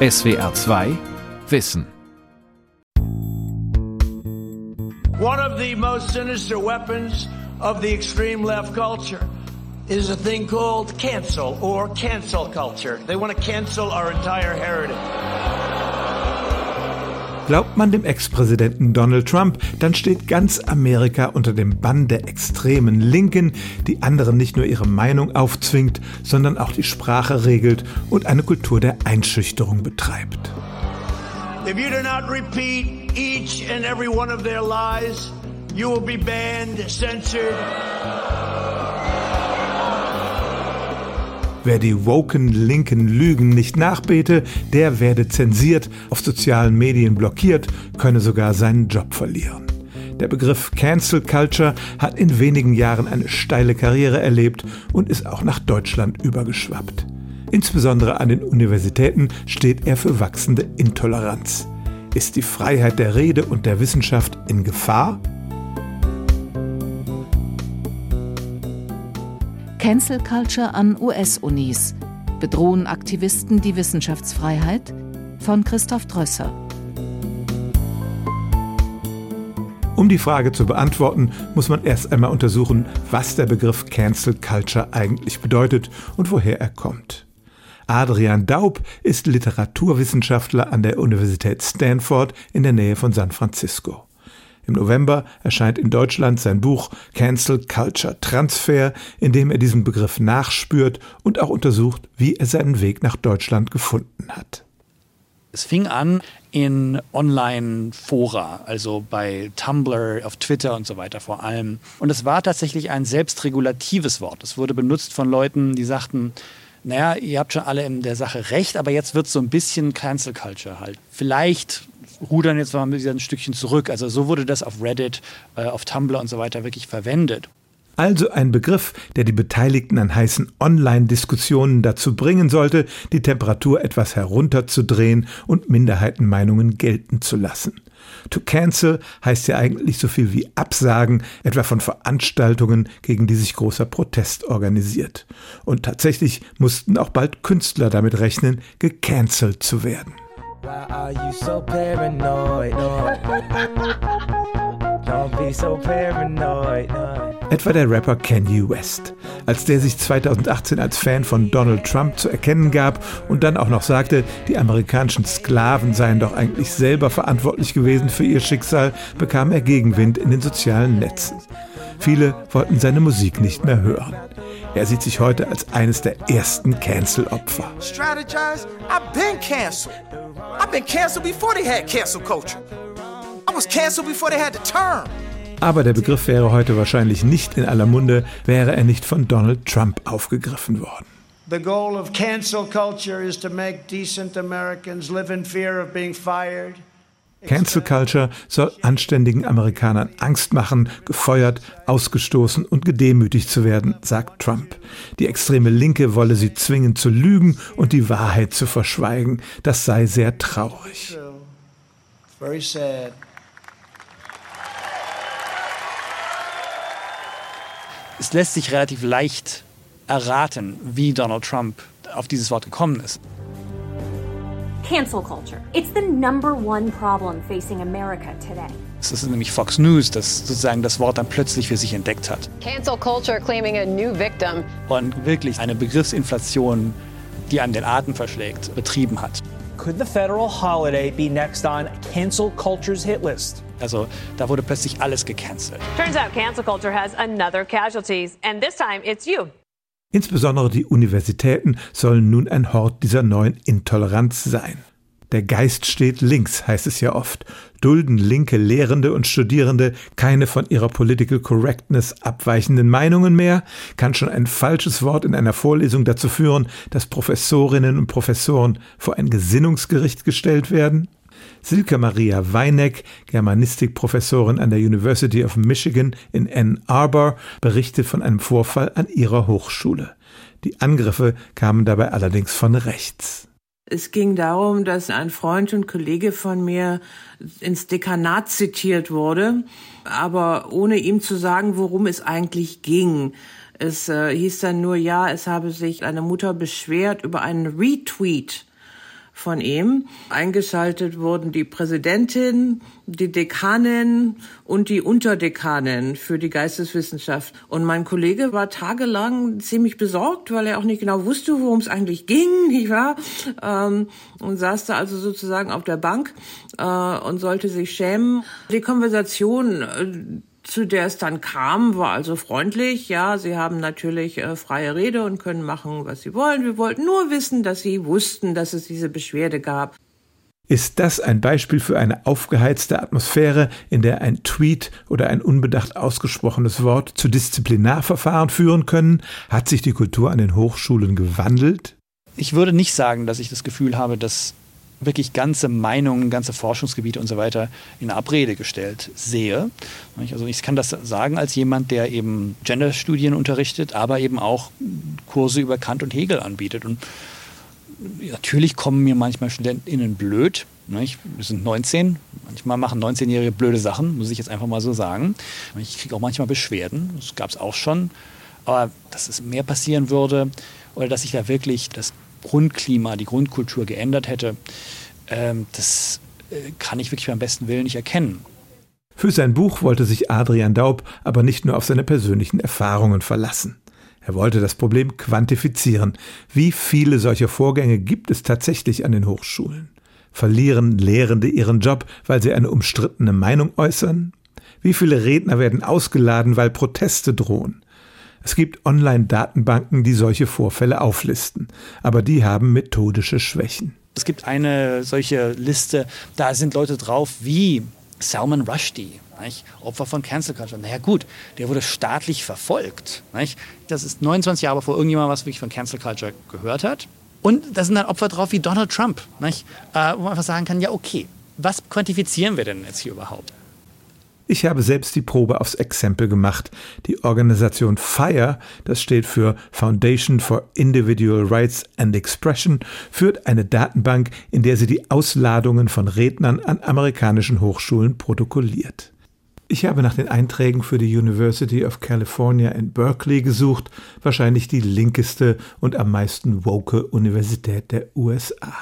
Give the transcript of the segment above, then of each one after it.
SWR 2 Wissen. One of the most sinister weapons of the extreme left culture is a thing called cancel or cancel culture. They want to cancel our entire heritage. Glaubt man dem Ex-Präsidenten Donald Trump, dann steht ganz Amerika unter dem Bann der extremen Linken, die anderen nicht nur ihre Meinung aufzwingt, sondern auch die Sprache regelt und eine Kultur der Einschüchterung betreibt. If you do not repeat each and every one of their lies, you will be banned, censored. Wer die woken linken Lügen nicht nachbete, der werde zensiert, auf sozialen Medien blockiert, könne sogar seinen Job verlieren. Der Begriff Cancel Culture hat in wenigen Jahren eine steile Karriere erlebt und ist auch nach Deutschland übergeschwappt. Insbesondere an den Universitäten steht er für wachsende Intoleranz. Ist die Freiheit der Rede und der Wissenschaft in Gefahr? Cancel Culture an US-Unis. Bedrohen Aktivisten die Wissenschaftsfreiheit? Von Christoph Drösser. Um die Frage zu beantworten, muss man erst einmal untersuchen, was der Begriff Cancel Culture eigentlich bedeutet und woher er kommt. Adrian Daub ist Literaturwissenschaftler an der Universität Stanford in der Nähe von San Francisco. Im November erscheint in Deutschland sein Buch Cancel Culture Transfer, in dem er diesen Begriff nachspürt und auch untersucht, wie er seinen Weg nach Deutschland gefunden hat. Es fing an in Online-Fora, also bei Tumblr, auf Twitter und so weiter vor allem. Und es war tatsächlich ein selbstregulatives Wort. Es wurde benutzt von Leuten, die sagten, naja, ihr habt schon alle in der Sache recht, aber jetzt wird es so ein bisschen Cancel Culture halt. Vielleicht rudern jetzt mal ein Stückchen zurück. Also so wurde das auf Reddit, äh, auf Tumblr und so weiter wirklich verwendet. Also ein Begriff, der die Beteiligten an heißen Online-Diskussionen dazu bringen sollte, die Temperatur etwas herunterzudrehen und Minderheitenmeinungen gelten zu lassen. To cancel heißt ja eigentlich so viel wie absagen, etwa von Veranstaltungen, gegen die sich großer Protest organisiert. Und tatsächlich mussten auch bald Künstler damit rechnen, gecancelt zu werden. Why are you so paranoid? Don't be so paranoid. Etwa der Rapper Kanye West. Als der sich 2018 als Fan von Donald Trump zu erkennen gab und dann auch noch sagte, die amerikanischen Sklaven seien doch eigentlich selber verantwortlich gewesen für ihr Schicksal, bekam er Gegenwind in den sozialen Netzen. Viele wollten seine Musik nicht mehr hören. Er sieht sich heute als eines der ersten Cancel-Opfer. Strategize? I've been canceled. I've been canceled before they had cancel culture. I was canceled before they had the term. Aber der Begriff wäre heute wahrscheinlich nicht in aller Munde, wäre er nicht von Donald Trump aufgegriffen worden. The goal of cancel culture is to make decent Americans live in fear of being fired. Cancel Culture soll anständigen Amerikanern Angst machen, gefeuert, ausgestoßen und gedemütigt zu werden, sagt Trump. Die extreme Linke wolle sie zwingen zu lügen und die Wahrheit zu verschweigen. Das sei sehr traurig. Es lässt sich relativ leicht erraten, wie Donald Trump auf dieses Wort gekommen ist. Cancel culture. It's the number one problem facing America today. Es ist nämlich Fox News, das sozusagen das Wort dann plötzlich für sich entdeckt hat. Cancel culture claiming a new victim. Und wirklich eine Begriffsinflation, die einem den Atem verschlägt, betrieben hat. Could the federal holiday be next on cancel culture's hit list? Also da wurde plötzlich alles gecancelt. Turns out cancel culture has another casualties and this time it's you. Insbesondere die Universitäten sollen nun ein Hort dieser neuen Intoleranz sein. Der Geist steht links, heißt es ja oft. Dulden linke Lehrende und Studierende keine von ihrer Political Correctness abweichenden Meinungen mehr? Kann schon ein falsches Wort in einer Vorlesung dazu führen, dass Professorinnen und Professoren vor ein Gesinnungsgericht gestellt werden? Silke Maria Weineck, Germanistikprofessorin an der University of Michigan in Ann Arbor, berichtet von einem Vorfall an ihrer Hochschule. Die Angriffe kamen dabei allerdings von rechts. Es ging darum, dass ein Freund und Kollege von mir ins Dekanat zitiert wurde, aber ohne ihm zu sagen, worum es eigentlich ging. Es äh, hieß dann nur, ja, es habe sich eine Mutter beschwert über einen Retweet von ihm. Eingeschaltet wurden die Präsidentin, die Dekanin und die Unterdekanin für die Geisteswissenschaft. Und mein Kollege war tagelang ziemlich besorgt, weil er auch nicht genau wusste, worum es eigentlich ging, nicht wahr? Ähm, und saß da also sozusagen auf der Bank äh, und sollte sich schämen. Die Konversation äh, zu der es dann kam, war also freundlich. Ja, sie haben natürlich äh, freie Rede und können machen, was sie wollen. Wir wollten nur wissen, dass sie wussten, dass es diese Beschwerde gab. Ist das ein Beispiel für eine aufgeheizte Atmosphäre, in der ein Tweet oder ein unbedacht ausgesprochenes Wort zu Disziplinarverfahren führen können? Hat sich die Kultur an den Hochschulen gewandelt? Ich würde nicht sagen, dass ich das Gefühl habe, dass wirklich ganze Meinungen, ganze Forschungsgebiete und so weiter in Abrede gestellt sehe. Also ich kann das sagen als jemand, der eben Genderstudien unterrichtet, aber eben auch Kurse über Kant und Hegel anbietet. Und natürlich kommen mir manchmal StudentInnen blöd. Wir sind 19, manchmal machen 19-Jährige blöde Sachen, muss ich jetzt einfach mal so sagen. Ich kriege auch manchmal Beschwerden, das gab es auch schon. Aber dass es mehr passieren würde oder dass ich da wirklich das Grundklima, die Grundkultur geändert hätte, ähm, das äh, kann ich wirklich beim besten Willen nicht erkennen. Für sein Buch wollte sich Adrian Daub aber nicht nur auf seine persönlichen Erfahrungen verlassen. Er wollte das Problem quantifizieren. Wie viele solcher Vorgänge gibt es tatsächlich an den Hochschulen? Verlieren Lehrende ihren Job, weil sie eine umstrittene Meinung äußern? Wie viele Redner werden ausgeladen, weil Proteste drohen? Es gibt Online-Datenbanken, die solche Vorfälle auflisten, aber die haben methodische Schwächen. Es gibt eine solche Liste, da sind Leute drauf wie Salman Rushdie, nicht? Opfer von Cancel Culture. Naja gut, der wurde staatlich verfolgt. Nicht? Das ist 29 Jahre bevor irgendjemand was wirklich von Cancel Culture gehört hat. Und da sind dann Opfer drauf wie Donald Trump, nicht? Äh, wo man einfach sagen kann, ja okay, was quantifizieren wir denn jetzt hier überhaupt? Ich habe selbst die Probe aufs Exempel gemacht. Die Organisation FIRE, das steht für Foundation for Individual Rights and Expression, führt eine Datenbank, in der sie die Ausladungen von Rednern an amerikanischen Hochschulen protokolliert. Ich habe nach den Einträgen für die University of California in Berkeley gesucht, wahrscheinlich die linkeste und am meisten woke Universität der USA.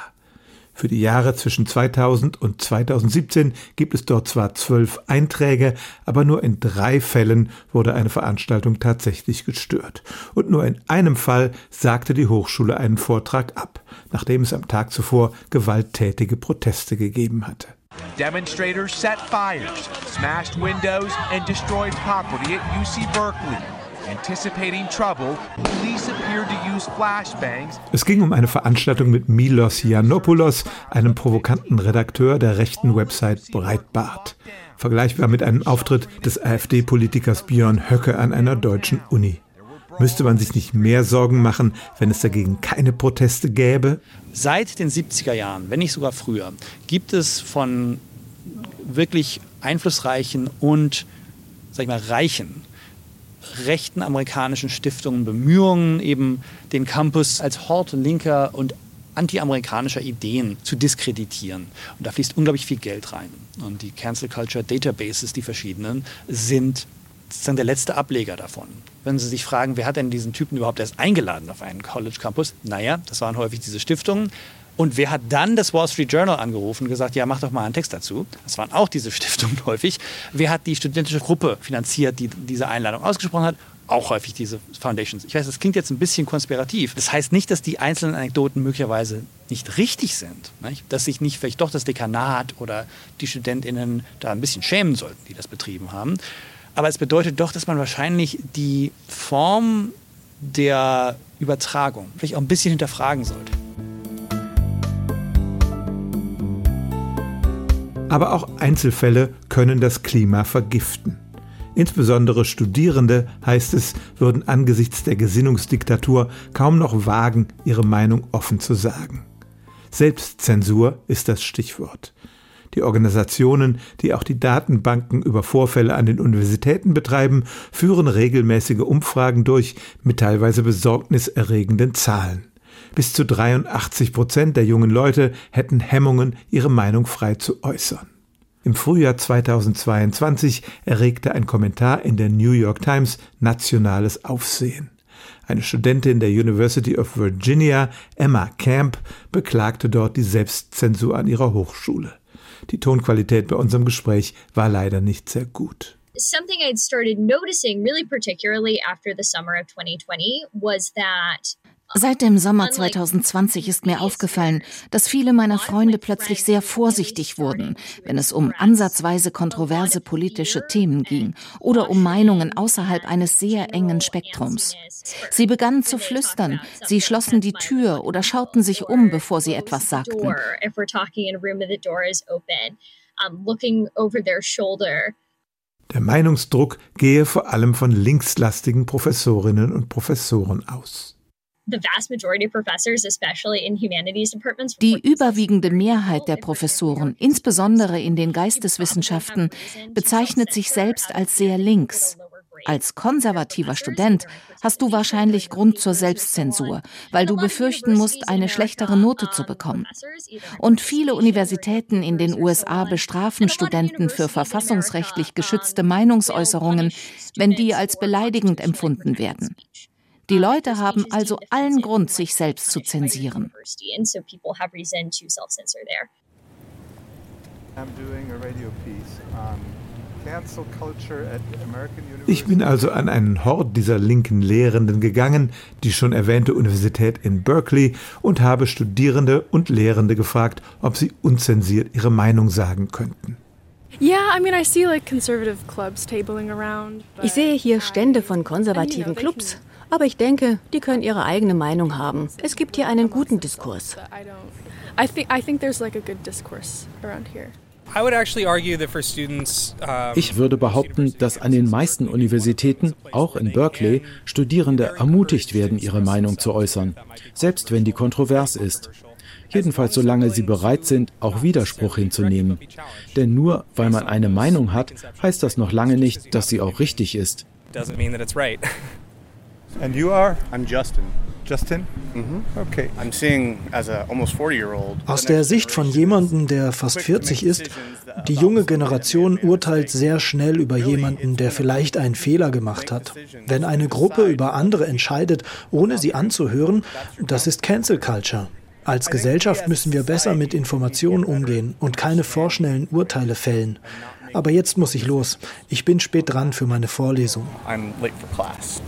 Für die Jahre zwischen 2000 und 2017 gibt es dort zwar zwölf Einträge, aber nur in drei Fällen wurde eine Veranstaltung tatsächlich gestört. Und nur in einem Fall sagte die Hochschule einen Vortrag ab, nachdem es am Tag zuvor gewalttätige Proteste gegeben hatte. Demonstrators set fires, smashed windows and destroyed property at UC Berkeley. Es ging um eine Veranstaltung mit Milos Yiannopoulos, einem provokanten Redakteur der rechten Website Breitbart. Vergleichbar mit einem Auftritt des AfD-Politikers Björn Höcke an einer deutschen Uni. Müsste man sich nicht mehr Sorgen machen, wenn es dagegen keine Proteste gäbe? Seit den 70er Jahren, wenn nicht sogar früher, gibt es von wirklich einflussreichen und sag ich mal, reichen rechten amerikanischen Stiftungen Bemühungen, eben den Campus als Hort linker und anti-amerikanischer Ideen zu diskreditieren. Und da fließt unglaublich viel Geld rein. Und die Cancel Culture Databases, die verschiedenen, sind sozusagen der letzte Ableger davon. Wenn Sie sich fragen, wer hat denn diesen Typen überhaupt erst eingeladen auf einen College Campus? Naja, das waren häufig diese Stiftungen. Und wer hat dann das Wall Street Journal angerufen und gesagt, ja, mach doch mal einen Text dazu? Das waren auch diese Stiftungen häufig. Wer hat die studentische Gruppe finanziert, die diese Einladung ausgesprochen hat? Auch häufig diese Foundations. Ich weiß, das klingt jetzt ein bisschen konspirativ. Das heißt nicht, dass die einzelnen Anekdoten möglicherweise nicht richtig sind. Nicht? Dass sich nicht vielleicht doch das Dekanat oder die StudentInnen da ein bisschen schämen sollten, die das betrieben haben. Aber es bedeutet doch, dass man wahrscheinlich die Form der Übertragung vielleicht auch ein bisschen hinterfragen sollte. Aber auch Einzelfälle können das Klima vergiften. Insbesondere Studierende, heißt es, würden angesichts der Gesinnungsdiktatur kaum noch wagen, ihre Meinung offen zu sagen. Selbstzensur ist das Stichwort. Die Organisationen, die auch die Datenbanken über Vorfälle an den Universitäten betreiben, führen regelmäßige Umfragen durch mit teilweise besorgniserregenden Zahlen. Bis zu 83 Prozent der jungen Leute hätten Hemmungen, ihre Meinung frei zu äußern. Im Frühjahr 2022 erregte ein Kommentar in der New York Times nationales Aufsehen. Eine Studentin der University of Virginia, Emma Camp, beklagte dort die Selbstzensur an ihrer Hochschule. Die Tonqualität bei unserem Gespräch war leider nicht sehr gut. Something I'd started noticing really particularly after the summer of 2020 was that Seit dem Sommer 2020 ist mir aufgefallen, dass viele meiner Freunde plötzlich sehr vorsichtig wurden, wenn es um ansatzweise kontroverse politische Themen ging oder um Meinungen außerhalb eines sehr engen Spektrums. Sie begannen zu flüstern, sie schlossen die Tür oder schauten sich um, bevor sie etwas sagten. Der Meinungsdruck gehe vor allem von linkslastigen Professorinnen und Professoren aus. Die überwiegende Mehrheit der Professoren, insbesondere in den Geisteswissenschaften, bezeichnet sich selbst als sehr links. Als konservativer Student hast du wahrscheinlich Grund zur Selbstzensur, weil du befürchten musst, eine schlechtere Note zu bekommen. Und viele Universitäten in den USA bestrafen Studenten für verfassungsrechtlich geschützte Meinungsäußerungen, wenn die als beleidigend empfunden werden. Die Leute haben also allen Grund, sich selbst zu zensieren. Ich bin also an einen Hort dieser linken Lehrenden gegangen, die schon erwähnte Universität in Berkeley, und habe Studierende und Lehrende gefragt, ob sie unzensiert ihre Meinung sagen könnten. Ich sehe hier Stände von konservativen Clubs. Aber ich denke, die können ihre eigene Meinung haben. Es gibt hier einen guten Diskurs. Ich würde behaupten, dass an den meisten Universitäten, auch in Berkeley, Studierende ermutigt werden, ihre Meinung zu äußern, selbst wenn die kontrovers ist. Jedenfalls solange sie bereit sind, auch Widerspruch hinzunehmen. Denn nur weil man eine Meinung hat, heißt das noch lange nicht, dass sie auch richtig ist. And you are? I'm Justin. Justin? Mhm. Okay. I'm seeing as a almost 40-year-old. Aus der Sicht von jemandem, der fast 40 ist, die junge Generation urteilt sehr schnell über jemanden, der vielleicht einen Fehler gemacht hat. Wenn eine Gruppe über andere entscheidet, ohne sie anzuhören, das ist Cancel Culture. Als Gesellschaft müssen wir besser mit Informationen umgehen und keine vorschnellen Urteile fällen. Aber jetzt muss ich los. Ich bin spät dran für meine Vorlesung. I'm late for class.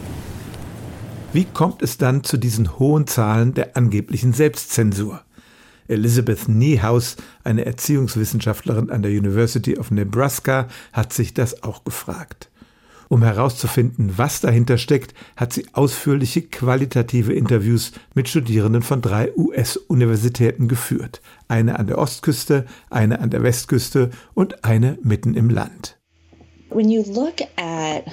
Wie kommt es dann zu diesen hohen Zahlen der angeblichen Selbstzensur? Elizabeth Niehaus, eine Erziehungswissenschaftlerin an der University of Nebraska, hat sich das auch gefragt. Um herauszufinden, was dahinter steckt, hat sie ausführliche qualitative Interviews mit Studierenden von drei US-Universitäten geführt. Eine an der Ostküste, eine an der Westküste und eine mitten im Land. When you look at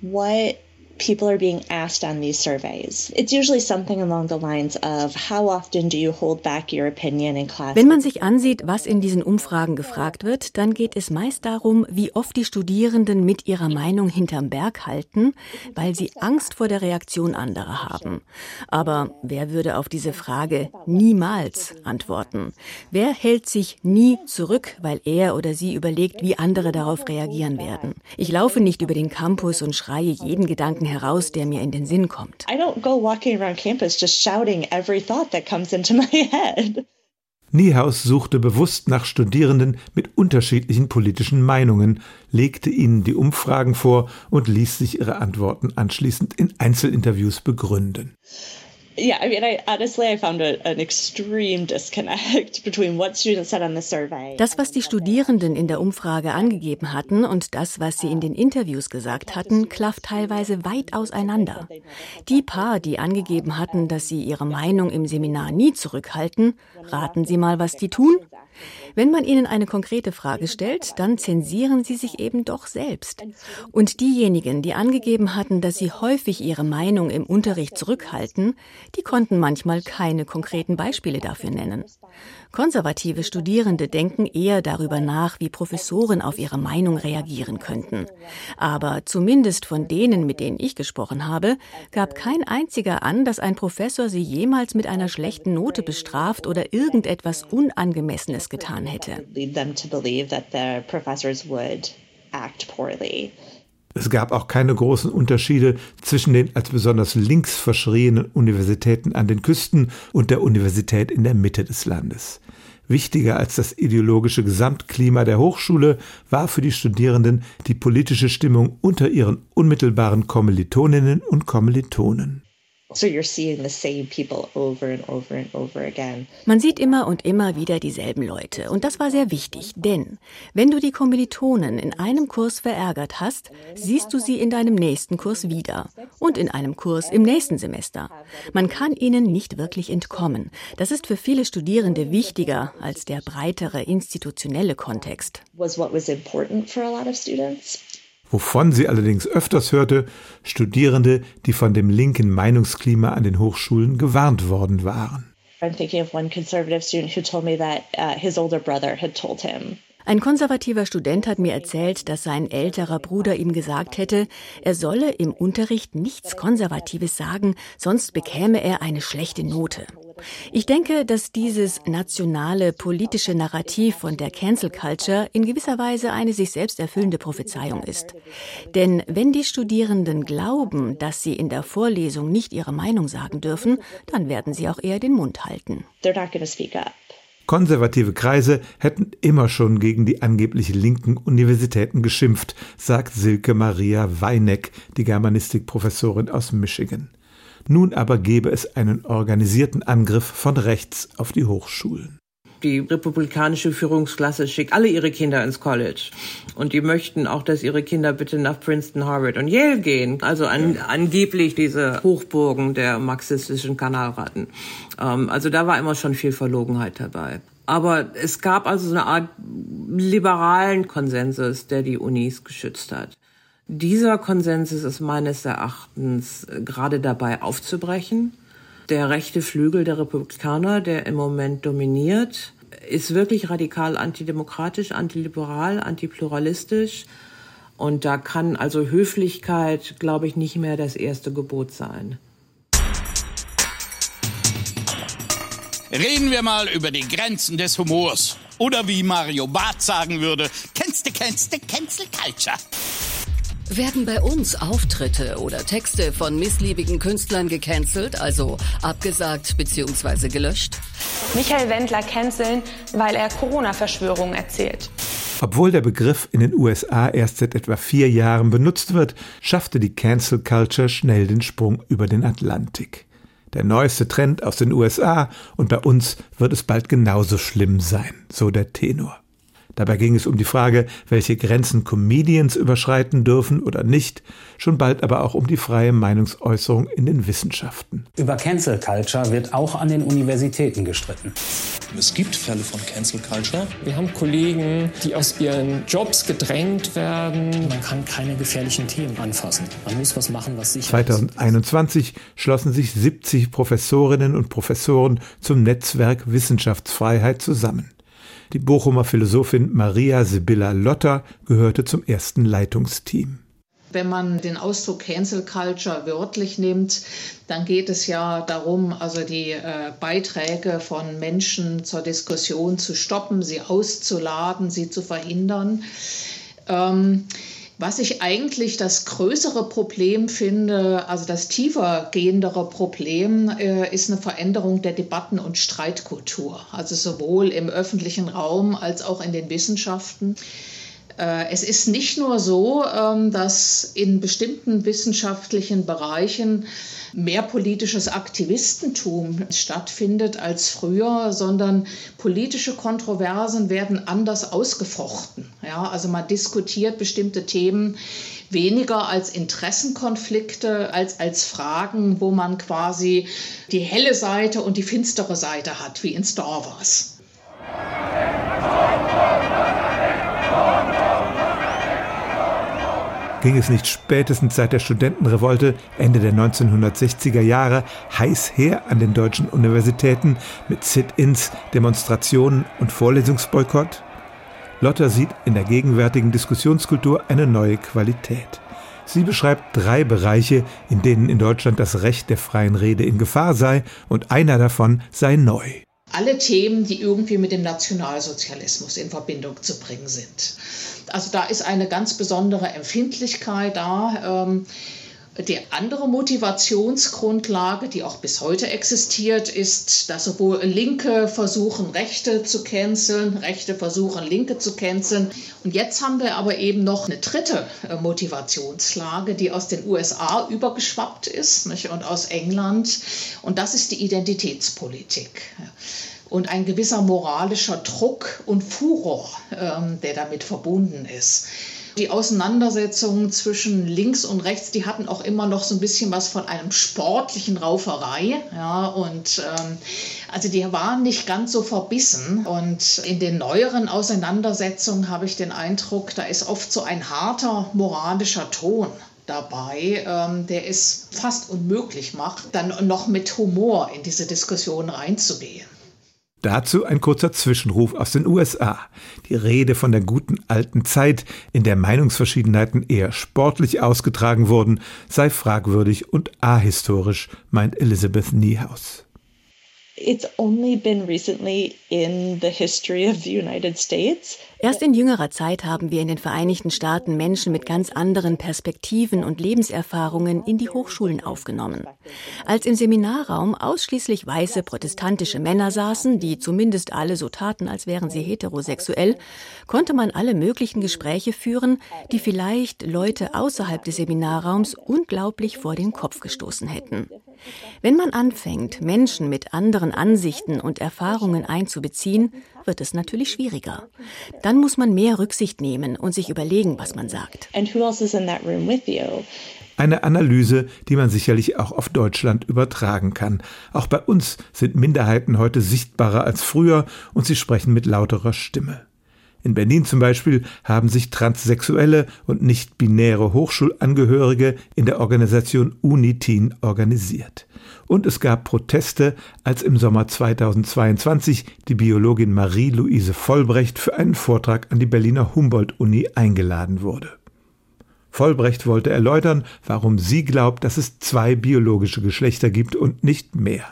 what people are being asked on these surveys. It's usually something along the lines of how often do you hold back your opinion in class? Wenn man sich ansieht, was in diesen Umfragen gefragt wird, dann geht es meist darum, wie oft die Studierenden mit ihrer Meinung hinterm Berg halten, weil sie Angst vor der Reaktion anderer haben. Aber wer würde auf diese Frage niemals antworten? Wer hält sich nie zurück, weil er oder sie überlegt, wie andere darauf reagieren werden? Ich laufe nicht über den Campus und schreie jeden Gedanken heraus, der mir in den Sinn kommt. I don't go walking around campus just shouting every thought that comes into my head. Niehaus suchte bewusst nach Studierenden mit unterschiedlichen politischen Meinungen, legte ihnen die Umfragen vor und ließ sich ihre Antworten anschließend in Einzelinterviews begründen yeah, I mean, I honestly I found a, an extreme disconnect between what students said on the survey. Das, was die Studierenden in der Umfrage angegeben hatten und das, was sie in den Interviews gesagt hatten, klafft teilweise weit auseinander. Die paar, die angegeben hatten, dass sie ihre Meinung im Seminar nie zurückhalten, raten Sie mal, was die tun? Wenn man ihnen eine konkrete Frage stellt, dann zensieren sie sich eben doch selbst. Und diejenigen, die angegeben hatten, dass sie häufig ihre Meinung im Unterricht zurückhalten, die konnten manchmal keine konkreten Beispiele dafür nennen. Konservative Studierende denken eher darüber nach, wie Professoren auf ihre Meinung reagieren könnten. Aber zumindest von denen, mit denen ich gesprochen habe, gab kein einziger an, dass ein Professor sie jemals mit einer schlechten Note bestraft oder irgendetwas Unangemessenes getan hätte. Es gab auch keine großen Unterschiede zwischen den als besonders links verschrienen Universitäten an den Küsten und der Universität in der Mitte des Landes. Wichtiger als das ideologische Gesamtklima der Hochschule war für die Studierenden die politische Stimmung unter ihren unmittelbaren Kommilitoninnen und Kommilitonen. Man sieht immer und immer wieder dieselben Leute. Und das war sehr wichtig, denn wenn du die Kommilitonen in einem Kurs verärgert hast, siehst du sie in deinem nächsten Kurs wieder und in einem Kurs im nächsten Semester. Man kann ihnen nicht wirklich entkommen. Das ist für viele Studierende wichtiger als der breitere institutionelle Kontext. Was what was important for a lot of students. Wovon sie allerdings öfters hörte, Studierende, die von dem linken Meinungsklima an den Hochschulen gewarnt worden waren. I'm thinking of one conservative student who told me that uh, his older brother had told him ein konservativer Student hat mir erzählt, dass sein älterer Bruder ihm gesagt hätte, er solle im Unterricht nichts Konservatives sagen, sonst bekäme er eine schlechte Note. Ich denke, dass dieses nationale politische Narrativ von der Cancel Culture in gewisser Weise eine sich selbst erfüllende Prophezeiung ist. Denn wenn die Studierenden glauben, dass sie in der Vorlesung nicht ihre Meinung sagen dürfen, dann werden sie auch eher den Mund halten. Konservative Kreise hätten immer schon gegen die angeblich linken Universitäten geschimpft, sagt Silke Maria Weineck, die Germanistikprofessorin aus Michigan. Nun aber gebe es einen organisierten Angriff von rechts auf die Hochschulen. Die republikanische Führungsklasse schickt alle ihre Kinder ins College. Und die möchten auch, dass ihre Kinder bitte nach Princeton, Harvard und Yale gehen. Also an, angeblich diese Hochburgen der marxistischen Kanalratten. Ähm, also da war immer schon viel Verlogenheit dabei. Aber es gab also so eine Art liberalen Konsensus, der die Unis geschützt hat. Dieser Konsensus ist meines Erachtens gerade dabei aufzubrechen. Der rechte Flügel der Republikaner, der im Moment dominiert, ist wirklich radikal antidemokratisch, antiliberal, antipluralistisch. Und da kann also Höflichkeit, glaube ich, nicht mehr das erste Gebot sein. Reden wir mal über die Grenzen des Humors. Oder wie Mario Barth sagen würde, kennst du, kennst du, Cancel Culture. Werden bei uns Auftritte oder Texte von missliebigen Künstlern gecancelt, also abgesagt bzw. gelöscht? Michael Wendler canceln, weil er Corona-Verschwörungen erzählt. Obwohl der Begriff in den USA erst seit etwa vier Jahren benutzt wird, schaffte die Cancel Culture schnell den Sprung über den Atlantik. Der neueste Trend aus den USA und bei uns wird es bald genauso schlimm sein, so der Tenor. Dabei ging es um die Frage, welche Grenzen Comedians überschreiten dürfen oder nicht, schon bald aber auch um die freie Meinungsäußerung in den Wissenschaften. Über Cancel Culture wird auch an den Universitäten gestritten. Es gibt Fälle von Cancel Culture. Wir haben Kollegen, die aus ihren Jobs gedrängt werden. Man kann keine gefährlichen Themen anfassen. Man muss was machen, was sicher 2021 schlossen sich 70 Professorinnen und Professoren zum Netzwerk Wissenschaftsfreiheit zusammen. Die Bochumer Philosophin Maria Sibylla Lotter gehörte zum ersten Leitungsteam. Wenn man den Ausdruck Cancel Culture wörtlich nimmt, dann geht es ja darum, also die äh, Beiträge von Menschen zur Diskussion zu stoppen, sie auszuladen, sie zu verhindern. Ähm, was ich eigentlich das größere Problem finde, also das tiefer gehendere Problem, äh, ist eine Veränderung der Debatten- und Streitkultur. Also sowohl im öffentlichen Raum als auch in den Wissenschaften. Äh, es ist nicht nur so, ähm, dass in bestimmten wissenschaftlichen Bereichen mehr politisches Aktivistentum stattfindet als früher, sondern politische Kontroversen werden anders ausgefochten. Ja, also man diskutiert bestimmte Themen weniger als Interessenkonflikte, als als Fragen, wo man quasi die helle Seite und die finstere Seite hat, wie in Star Wars ging es nicht spätestens seit der Studentenrevolte Ende der 1960er Jahre heiß her an den deutschen Universitäten mit Sit-ins, Demonstrationen und Vorlesungsboykott? Lotter sieht in der gegenwärtigen Diskussionskultur eine neue Qualität. Sie beschreibt drei Bereiche, in denen in Deutschland das Recht der freien Rede in Gefahr sei, und einer davon sei neu. Alle Themen, die irgendwie mit dem Nationalsozialismus in Verbindung zu bringen sind. Also da ist eine ganz besondere Empfindlichkeit da. Ähm, die andere Motivationsgrundlage, die auch bis heute existiert, ist, dass sowohl Linke versuchen, Rechte zu canceln, Rechte versuchen, Linke zu canceln. Und jetzt haben wir aber eben noch eine dritte äh, Motivationslage, die aus den USA übergeschwappt ist nicht? und aus England. Und das ist die Identitätspolitik und ein gewisser moralischer Druck und Furor, ähm, der damit verbunden ist. Die Auseinandersetzungen zwischen links und rechts, die hatten auch immer noch so ein bisschen was von einem sportlichen Rauferei. Ja, und ähm, also die waren nicht ganz so verbissen. Und in den neueren Auseinandersetzungen habe ich den Eindruck, da ist oft so ein harter moralischer Ton dabei, ähm, der es fast unmöglich macht, dann noch mit Humor in diese Diskussion reinzugehen. Dazu ein kurzer Zwischenruf aus den USA. Die Rede von der guten alten Zeit, in der Meinungsverschiedenheiten eher sportlich ausgetragen wurden, sei fragwürdig und ahistorisch, meint Elizabeth Niehaus. It's only been recently in the history of the United States Erst in jüngerer Zeit haben wir in den Vereinigten Staaten Menschen mit ganz anderen Perspektiven und Lebenserfahrungen in die Hochschulen aufgenommen. Als im Seminarraum ausschließlich weiße protestantische Männer saßen, die zumindest alle so taten, als wären sie heterosexuell, konnte man alle möglichen Gespräche führen, die vielleicht Leute außerhalb des Seminarraums unglaublich vor den Kopf gestoßen hätten. Wenn man anfängt, Menschen mit anderen Ansichten und Erfahrungen einzubeziehen, wird es natürlich schwieriger. Dann muss man mehr Rücksicht nehmen und sich überlegen, was man sagt. Eine Analyse, die man sicherlich auch auf Deutschland übertragen kann. Auch bei uns sind Minderheiten heute sichtbarer als früher und sie sprechen mit lauterer Stimme. In Berlin zum Beispiel haben sich transsexuelle und nicht-binäre Hochschulangehörige in der Organisation Unitin organisiert. Und es gab Proteste, als im Sommer 2022 die Biologin Marie-Louise Vollbrecht für einen Vortrag an die Berliner Humboldt-Uni eingeladen wurde. Vollbrecht wollte erläutern, warum sie glaubt, dass es zwei biologische Geschlechter gibt und nicht mehr.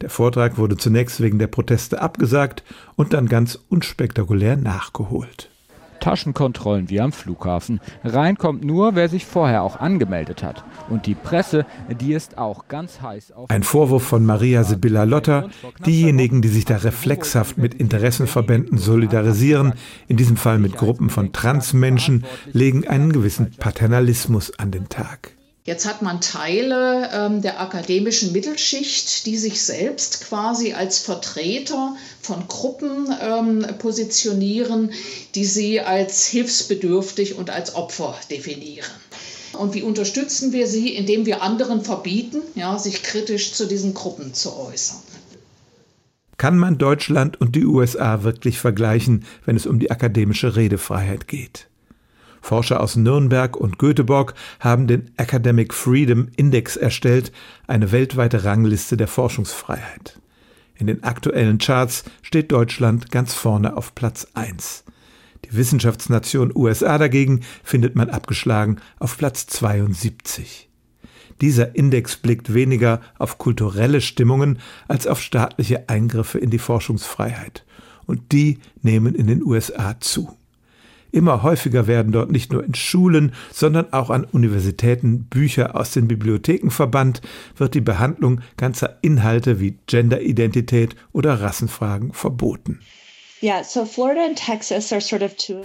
Der Vortrag wurde zunächst wegen der Proteste abgesagt und dann ganz unspektakulär nachgeholt. Taschenkontrollen wie am Flughafen. Reinkommt nur, wer sich vorher auch angemeldet hat. Und die Presse, die ist auch ganz heiß auf. Ein Vorwurf von Maria Sibylla Lotter. Diejenigen, die sich da reflexhaft mit Interessenverbänden solidarisieren, in diesem Fall mit Gruppen von Transmenschen, legen einen gewissen Paternalismus an den Tag. Jetzt hat man Teile ähm, der akademischen Mittelschicht, die sich selbst quasi als Vertreter von Gruppen ähm, positionieren, die sie als hilfsbedürftig und als Opfer definieren. Und wie unterstützen wir sie, indem wir anderen verbieten, ja, sich kritisch zu diesen Gruppen zu äußern? Kann man Deutschland und die USA wirklich vergleichen, wenn es um die akademische Redefreiheit geht? Forscher aus Nürnberg und Göteborg haben den Academic Freedom Index erstellt, eine weltweite Rangliste der Forschungsfreiheit. In den aktuellen Charts steht Deutschland ganz vorne auf Platz 1. Die Wissenschaftsnation USA dagegen findet man abgeschlagen auf Platz 72. Dieser Index blickt weniger auf kulturelle Stimmungen als auf staatliche Eingriffe in die Forschungsfreiheit. Und die nehmen in den USA zu. Immer häufiger werden dort nicht nur in Schulen, sondern auch an Universitäten Bücher aus den Bibliotheken verbannt, wird die Behandlung ganzer Inhalte wie Genderidentität oder Rassenfragen verboten.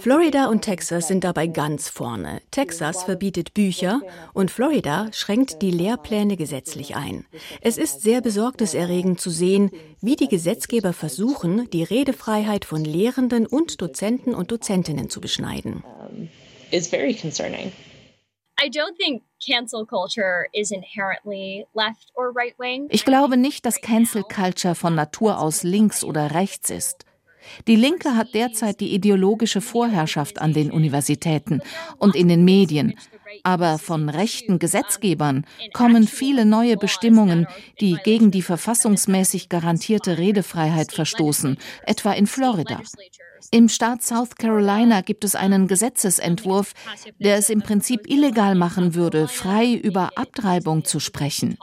Florida und Texas sind dabei ganz vorne. Texas verbietet Bücher und Florida schränkt die Lehrpläne gesetzlich ein. Es ist sehr besorgniserregend zu sehen, wie die Gesetzgeber versuchen, die Redefreiheit von Lehrenden und Dozenten und Dozentinnen zu beschneiden. Is very concerning. Ich glaube nicht, dass Cancel Culture von Natur aus links oder rechts ist. Die Linke hat derzeit die ideologische Vorherrschaft an den Universitäten und in den Medien. Aber von rechten Gesetzgebern kommen viele neue Bestimmungen, die gegen die verfassungsmäßig garantierte Redefreiheit verstoßen, etwa in Florida. Im Staat South Carolina gibt es einen Gesetzesentwurf, der es im Prinzip illegal machen würde, frei über Abtreibung zu sprechen.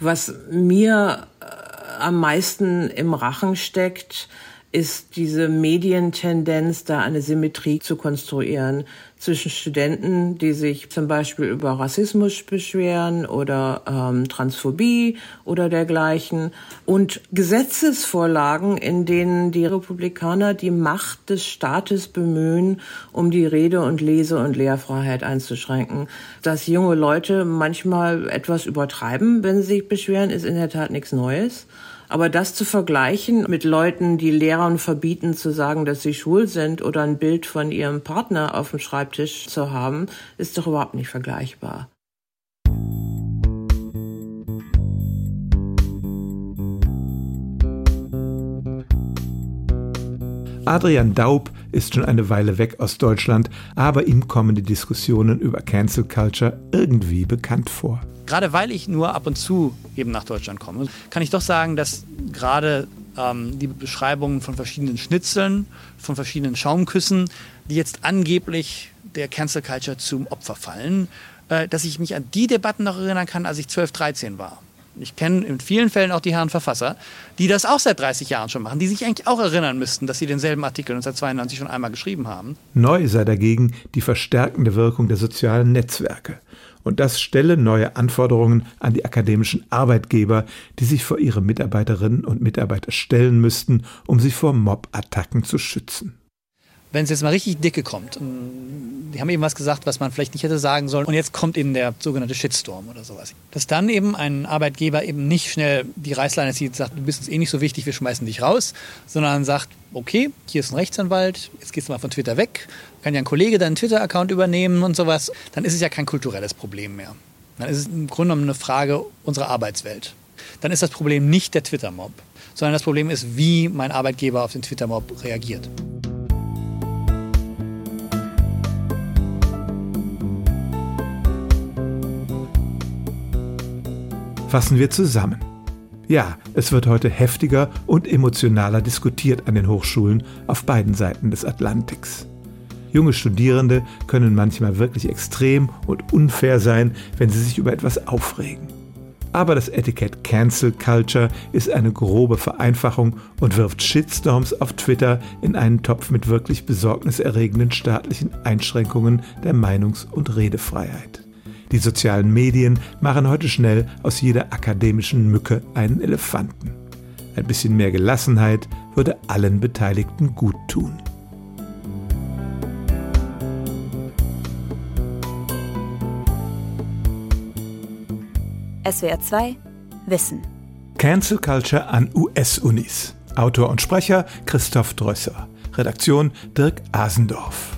Was mir äh, am meisten im Rachen steckt, ist diese Medientendenz, da eine Symmetrie zu konstruieren zwischen Studenten, die sich zum Beispiel über Rassismus beschweren oder ähm, Transphobie oder dergleichen und Gesetzesvorlagen, in denen die Republikaner die Macht des Staates bemühen, um die Rede- und Lese- und Lehrfreiheit einzuschränken. Dass junge Leute manchmal etwas übertreiben, wenn sie sich beschweren, ist in der Tat nichts Neues. Aber das zu vergleichen mit Leuten, die Lehrern verbieten zu sagen, dass sie schwul sind oder ein Bild von ihrem Partner auf dem Schreibtisch zu haben, ist doch überhaupt nicht vergleichbar. Adrian Daub ist schon eine Weile weg aus Deutschland, aber ihm kommen die Diskussionen über Cancel Culture irgendwie bekannt vor. Gerade weil ich nur ab und zu eben nach Deutschland komme, kann ich doch sagen, dass gerade ähm, die Beschreibungen von verschiedenen Schnitzeln, von verschiedenen Schaumküssen, die jetzt angeblich der Cancel Culture zum Opfer fallen, äh, dass ich mich an die Debatten noch erinnern kann, als ich 12, 13 war. Ich kenne in vielen Fällen auch die Herren Verfasser, die das auch seit 30 Jahren schon machen, die sich eigentlich auch erinnern müssten, dass sie denselben Artikel 1992 schon einmal geschrieben haben. Neu sei dagegen die verstärkende Wirkung der sozialen Netzwerke. Und das stelle neue Anforderungen an die akademischen Arbeitgeber, die sich vor ihre Mitarbeiterinnen und Mitarbeiter stellen müssten, um sie vor Mob-Attacken zu schützen wenn es jetzt mal richtig dicke kommt, die haben eben was gesagt, was man vielleicht nicht hätte sagen sollen, und jetzt kommt eben der sogenannte Shitstorm oder sowas. Dass dann eben ein Arbeitgeber eben nicht schnell die Reißleine zieht und sagt, du bist uns eh nicht so wichtig, wir schmeißen dich raus, sondern sagt, okay, hier ist ein Rechtsanwalt, jetzt gehst du mal von Twitter weg, kann ja ein Kollege deinen Twitter-Account übernehmen und sowas, dann ist es ja kein kulturelles Problem mehr. Dann ist es im Grunde genommen eine Frage unserer Arbeitswelt. Dann ist das Problem nicht der Twitter-Mob, sondern das Problem ist, wie mein Arbeitgeber auf den Twitter-Mob reagiert. Fassen wir zusammen. Ja, es wird heute heftiger und emotionaler diskutiert an den Hochschulen auf beiden Seiten des Atlantiks. Junge Studierende können manchmal wirklich extrem und unfair sein, wenn sie sich über etwas aufregen. Aber das Etikett Cancel Culture ist eine grobe Vereinfachung und wirft Shitstorms auf Twitter in einen Topf mit wirklich besorgniserregenden staatlichen Einschränkungen der Meinungs- und Redefreiheit. Die sozialen Medien machen heute schnell aus jeder akademischen Mücke einen Elefanten. Ein bisschen mehr Gelassenheit würde allen Beteiligten gut tun. SWR 2 Wissen. Cancel Culture an US-Unis. Autor und Sprecher Christoph Drösser. Redaktion Dirk Asendorf.